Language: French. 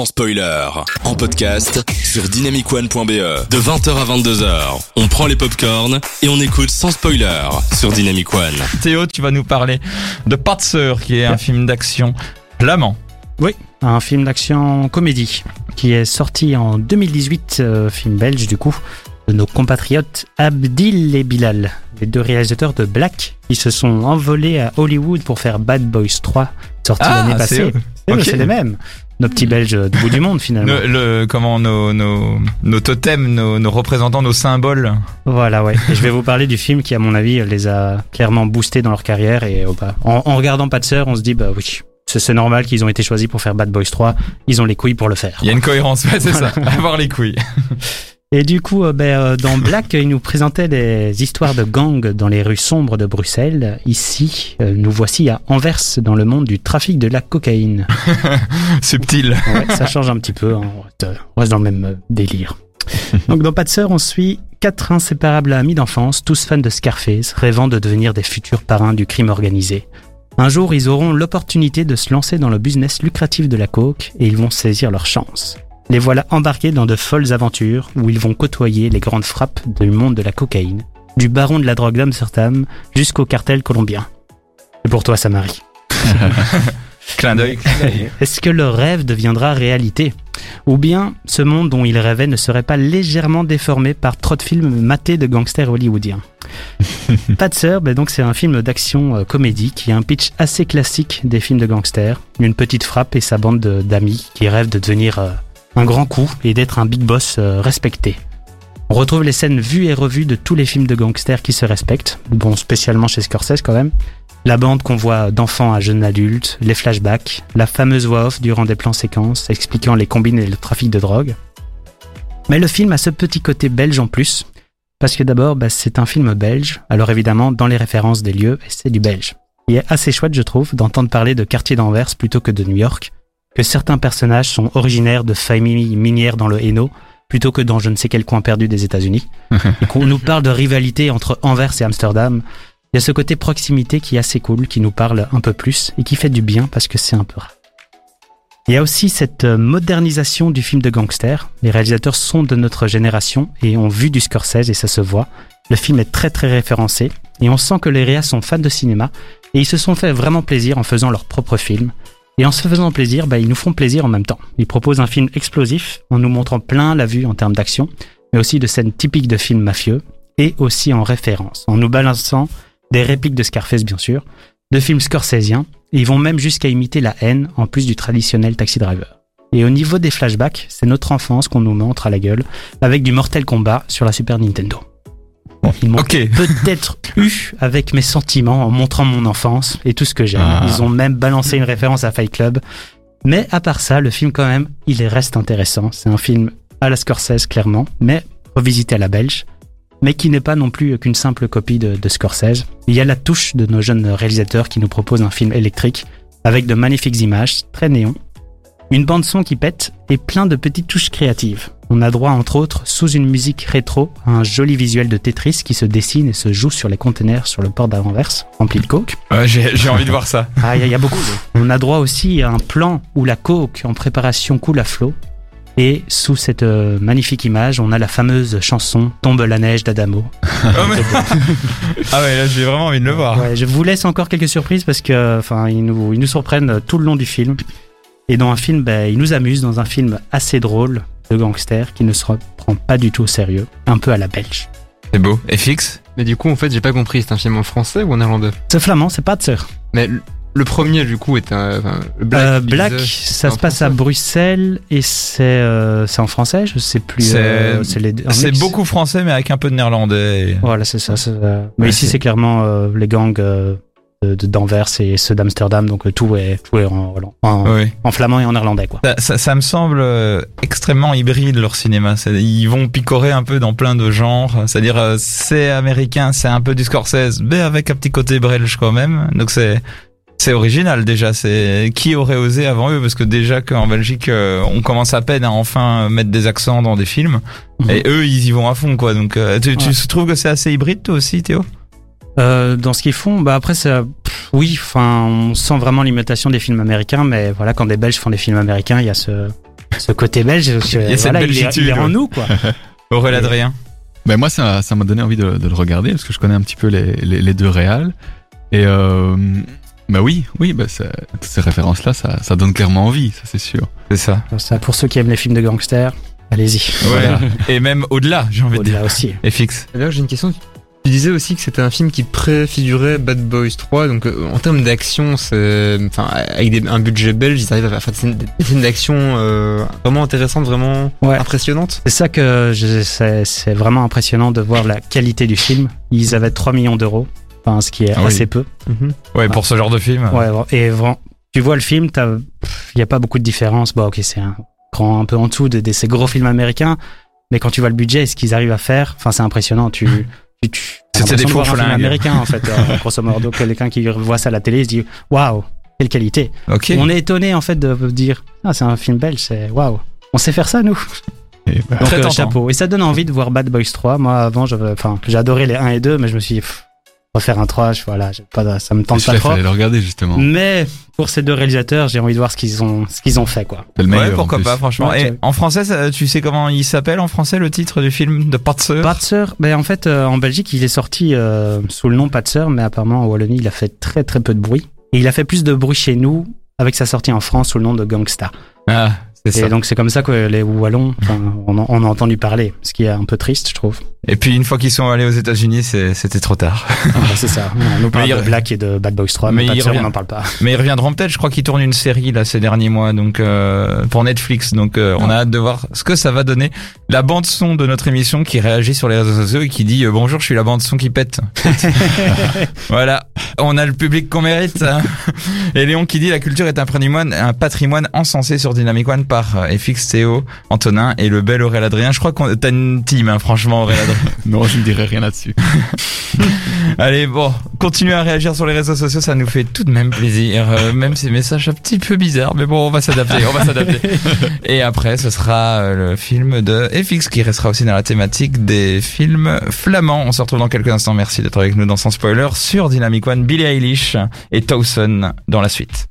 sans spoiler. En podcast sur dynamicone.be. De 20h à 22h, on prend les popcorns et on écoute sans spoiler sur Dynamic One. Théo, tu vas nous parler de Patser, qui est un film d'action flamand. Oui, un film d'action comédie qui est sorti en 2018, euh, film belge du coup, de nos compatriotes Abdil et Bilal, les deux réalisateurs de Black, qui se sont envolés à Hollywood pour faire Bad Boys 3, sorti Ah, l'année passée. c'est les mêmes. Nos petits Belges du bout du monde finalement. Le, le- comment nos, nos, nos totems, nos, nos représentants, nos symboles. Voilà, ouais. Et je vais vous parler du film qui, à mon avis, les a clairement boostés dans leur carrière. Et oh, bah, en, en regardant Pas de sœur, on se dit, bah oui, c'est normal qu'ils ont été choisis pour faire Bad Boys 3. Ils ont les couilles pour le faire. Il y a une cohérence, ouais, c'est ça. Avoir les couilles. Et du coup, euh, ben, euh, dans Black, ils nous présentaient des histoires de gangs dans les rues sombres de Bruxelles. Ici, euh, nous voici à Anvers, dans le monde du trafic de la cocaïne. Subtil. Ouais, ça change un petit peu, hein. on, reste, reste dans le même euh, délire. Donc dans Pas de sœur, on suit quatre inséparables amis d'enfance, tous fans de Scarface, rêvant de devenir des futurs parrains du crime organisé. Un jour, ils auront l'opportunité de se lancer dans le business lucratif de la coke et ils vont saisir leur chance. Les voilà embarqués dans de folles aventures où ils vont côtoyer les grandes frappes du monde de la cocaïne, du baron de la drogue d'Amsterdam jusqu'au cartel colombien. C'est pour toi, Samari. Clin d'œil. Est-ce que leur rêve deviendra réalité? Ou bien ce monde dont ils rêvaient ne serait pas légèrement déformé par trop de films matés de gangsters hollywoodiens? Pas de sœur, donc c'est un film d'action euh, comédie qui a un pitch assez classique des films de gangsters. Une petite frappe et sa bande de- d'amis qui rêvent de devenir euh, un grand coup et d'être un big boss euh, respecté. On retrouve les scènes vues et revues de tous les films de gangsters qui se respectent, bon spécialement chez Scorsese quand même. La bande qu'on voit d'enfants à jeunes adultes, les flashbacks, la fameuse voix off durant des plans séquences expliquant les combines et le trafic de drogue. Mais le film a ce petit côté belge en plus, parce que d'abord bah, c'est un film belge, alors évidemment dans les références des lieux, c'est du belge. Il est assez chouette je trouve d'entendre parler de quartier d'Anvers plutôt que de New York, que certains personnages sont originaires de familles minières dans le Hainaut, plutôt que dans je ne sais quel coin perdu des États-Unis, et qu'on nous parle de rivalité entre Anvers et Amsterdam, il y a ce côté proximité qui est assez cool, qui nous parle un peu plus et qui fait du bien parce que c'est un peu rare. Il y a aussi cette euh, modernisation du film de gangster. Les réalisateurs sont de notre génération et ont vu du Scorsese et ça se voit. Le film est très très référencé et on sent que les réas sont fans de cinéma et ils se sont fait vraiment plaisir en faisant leur propre film. Et en se faisant plaisir, bah, ils nous font plaisir en même temps. Ils proposent un film explosif en nous montrant plein la vue en termes d'action, mais aussi de scènes typiques de films mafieux et aussi en référence, en nous balançant des répliques de Scarface bien sûr, de films scorsésiens, et ils vont même jusqu'à imiter la haine en plus du traditionnel Taxi Driver. Et au niveau des flashbacks, c'est notre enfance qu'on nous montre à la gueule, avec du Mortal Kombat sur la Super Nintendo. Ils m'ont Ok. peut-être eu avec mes sentiments en montrant mon enfance et tout ce que j'aime. Ah. Ils ont même balancé une référence à Fight Club. Mais à part ça, le film quand même, il reste intéressant. C'est un film à la Scorsese clairement, mais revisité à la belge, mais qui n'est pas non plus qu'une simple copie de, de Scorsese. Il y a la touche de nos jeunes réalisateurs qui nous proposent un film électrique avec de magnifiques images, très néon, une bande son qui pète et plein de petites touches créatives. On a droit entre autres, sous une musique rétro, à un joli visuel de Tetris qui se dessine et se joue sur les containers sur le port d'Anvers, rempli de coke. Ouais, j'ai envie de voir ça. Ah, il y, y a beaucoup. On a droit aussi à un plan où la coke en préparation coule à flot. Et sous cette euh, magnifique image, on a la fameuse chanson Tombe la neige d'Adamo. Oh, mais- ah ouais, là j'ai vraiment envie de le voir. Ouais, je vous laisse encore quelques surprises parce que, enfin, ils nous, ils nous surprennent tout le long du film. Et dans un film, ben, ils nous amusent dans un film assez drôle de gangster qui ne se prend pas du tout au sérieux, un peu à la belge. C'est beau. FX Mais du coup, en fait, j'ai pas compris. C'est un film en français ou en néerlandais C'est flamand, c'est pas de sœur. Mais le- premier, du coup, est un. enfin, Black. Euh, Black, ça se passe à. Bruxelles et c'est euh, c'est en français, je sais plus. C'est- euh, beaucoup français, mais avec un peu de néerlandais. et- Voilà, c'est ça. euh, Mais Ouais, ici, c'est- clairement euh, les gangs euh, d'Anvers et ceux d'Amsterdam, donc euh, tout est, tout est en, en, Oui. en flamand et en néerlandais, quoi. Ça, ça- ça me semble euh, extrêmement hybride leur cinéma. Ils vont picorer un peu dans plein de genres. C'est-à-dire euh, c'est américain, c'est un peu du Scorsese, mais avec un petit côté belge quand même. Donc c'est c'est original déjà. C'est qui aurait osé avant eux? Parce que déjà qu'en Belgique, on commence à peine à enfin mettre des accents dans des films. Mhm. Et eux, ils y vont à fond quoi. Donc tu, tu Ouais. trouves que c'est assez hybride toi aussi, Théo? Euh, dans ce qu'ils font, bah après, ça, pff, oui, enfin, on sent vraiment l'imitation des films américains, mais voilà, quand des Belges font des films américains, il y a ce, ce côté belge, je- y a cette voilà, il, est, il est en nous, quoi. Aurélien Et- Adrien. Ben moi, ça ça m'a donné envie de, de le regarder parce que je connais un petit peu les, les, les deux réals. Et euh, bah oui, oui, bah ça- toutes ces références-là, ça, ça donne clairement envie, ça c'est sûr. C'est ça. Pour ça, pour ceux qui aiment les films de gangsters, allez-y. Voilà. Et même au-delà, j'ai envie de dire. Au-delà aussi. FX. D'ailleurs, j'ai une question. Tu disais aussi que c'était un film qui préfigurait Bad Boys 3, donc euh, en termes d'action, c'est, enfin, avec des- un budget belge, ils arrivent à faire des scènes, d'action euh, vraiment intéressantes, vraiment Ouais. impressionnantes. C'est ça que je- c'est c'est vraiment impressionnant de voir la qualité du film. Ils avaient 3 millions d'euros, enfin, ce qui est Ah oui. assez peu. Ouais, pour ce genre de film. Ouais, et vraiment, tu vois le film, il n'y a pas beaucoup de différence. Bon, ok, c'est un grand, un peu en dessous de, de ces gros films américains, mais quand tu vois le budget et ce qu'ils arrivent à faire, enfin, c'est impressionnant. Tu, C'était des faux flingues. américain, en fait, euh, grosso modo. Quelqu'un qui voit ça à la télé, il se dit, waouh, quelle qualité. On est étonné, en fait, de dire, ah, c'est un film belge, c'est waouh. On sait faire ça, nous. Et bah, Donc, Très euh, chapeau. Et ça donne envie de voir Bad Boys 3. Moi, avant, adoré les 1 et 2, mais je me suis dit, pff, refaire un 3, je, voilà, j'ai pas, de- ça me tente pas trop. fallait le regarder justement. Mais pour ces deux réalisateurs, j'ai envie de voir ce qu'ils ont, ce qu'ils ont fait, quoi. Le meilleur. Ouais, pourquoi pas, franchement. Ouais, Et en français, ça- tu sais comment il s'appelle en français le titre du film de Patser Patser, ben en fait, euh, en Belgique, il est sorti euh, sous le nom Patser, mais apparemment en Wallonie, il a fait très très peu de bruit. Et il a fait plus de bruit chez nous avec sa sortie en France sous le nom de Gangsta. Ah, Et ça. donc c'est comme ça que les Wallons, on, en- on a entendu parler, ce qui est un peu triste, je trouve. Et puis une fois qu'ils sont allés aux États-Unis, c'était trop tard. Ah, bah, c'est ça. On nous parle de Black et de Bad Boys 3, mais, Mais il Patser, revient. on n'en parle pas. Mais ils reviendront peut-être. Je crois qu'ils tournent une série là ces derniers mois, donc euh, pour Netflix. Donc euh, on a hâte de voir ce que ça va donner. La bande son de notre émission qui réagit sur les réseaux sociaux et qui dit euh, bonjour, je suis la bande son qui pète. voilà, on a le public qu'on mérite. hein. Et Léon qui dit la culture est un patrimoine, un patrimoine encensé sur Dynamic One par euh, FX, Théo, Antonin et le bel Aurélien Adrien. Je crois qu'on t'as une team, hein, franchement, Aurélien Adrien. Non, je ne dirais rien là-dessus. Allez, bon, continuez à réagir sur les réseaux sociaux, ça nous fait tout de même plaisir, euh, même ces messages un petit peu bizarres, mais bon, on va s'adapter, on va s'adapter. Et après, ce sera euh, le film de FX qui restera aussi dans la thématique des films flamands. On se retrouve dans quelques instants. Merci d'être avec nous dans Sans Spoiler sur Dynamic One, Billie Eilish et Towson dans la suite.